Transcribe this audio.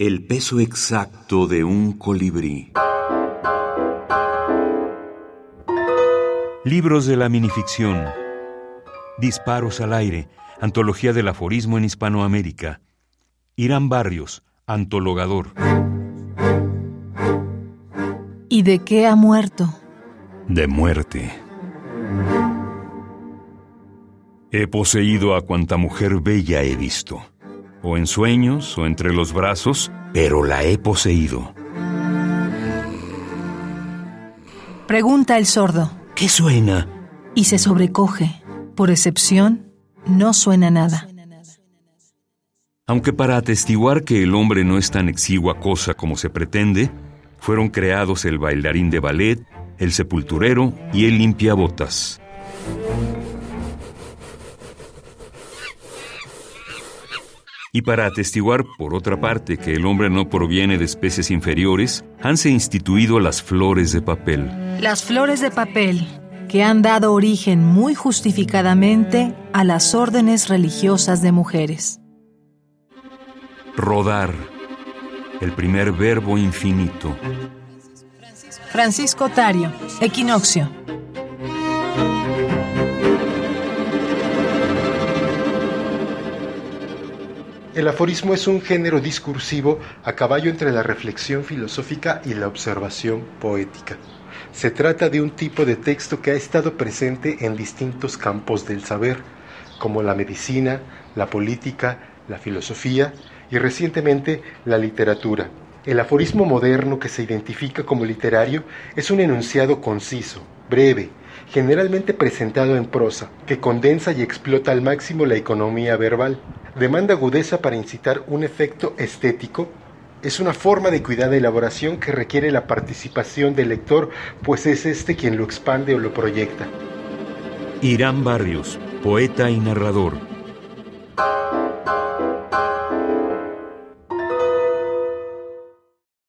El peso exacto de un colibrí. Libros de la minificción. Disparos al aire. Antología del aforismo en Hispanoamérica. Irán Barrios, antologador. ¿Y de qué ha muerto? De muerte. He poseído a cuanta mujer bella he visto, o en sueños o entre los brazos, pero la he poseído. Pregunta el sordo. ¿Qué suena? Y se sobrecoge. Por excepción, no suena nada. Aunque para atestiguar que el hombre no es tan exigua cosa como se pretende, fueron creados el bailarín de ballet, el sepulturero y el limpiabotas. Y para atestiguar, por otra parte, que el hombre no proviene de especies inferiores, hanse instituido las flores de papel. Las flores de papel, que han dado origen muy justificadamente a las órdenes religiosas de mujeres. Rodar, el primer verbo infinito. Francisco Tario, Equinoccio. El aforismo es un género discursivo a caballo entre la reflexión filosófica y la observación poética. Se trata de un tipo de texto que ha estado presente en distintos campos del saber, como la medicina, la política, la filosofía y recientemente la literatura. El aforismo moderno que se identifica como literario es un enunciado conciso, breve, generalmente presentado en prosa, que condensa y explota al máximo la economía verbal. Demanda agudeza para incitar un efecto estético. Es una forma de cuidada elaboración que requiere la participación del lector, pues es este quien lo expande o lo proyecta. Irán Barrios, poeta y narrador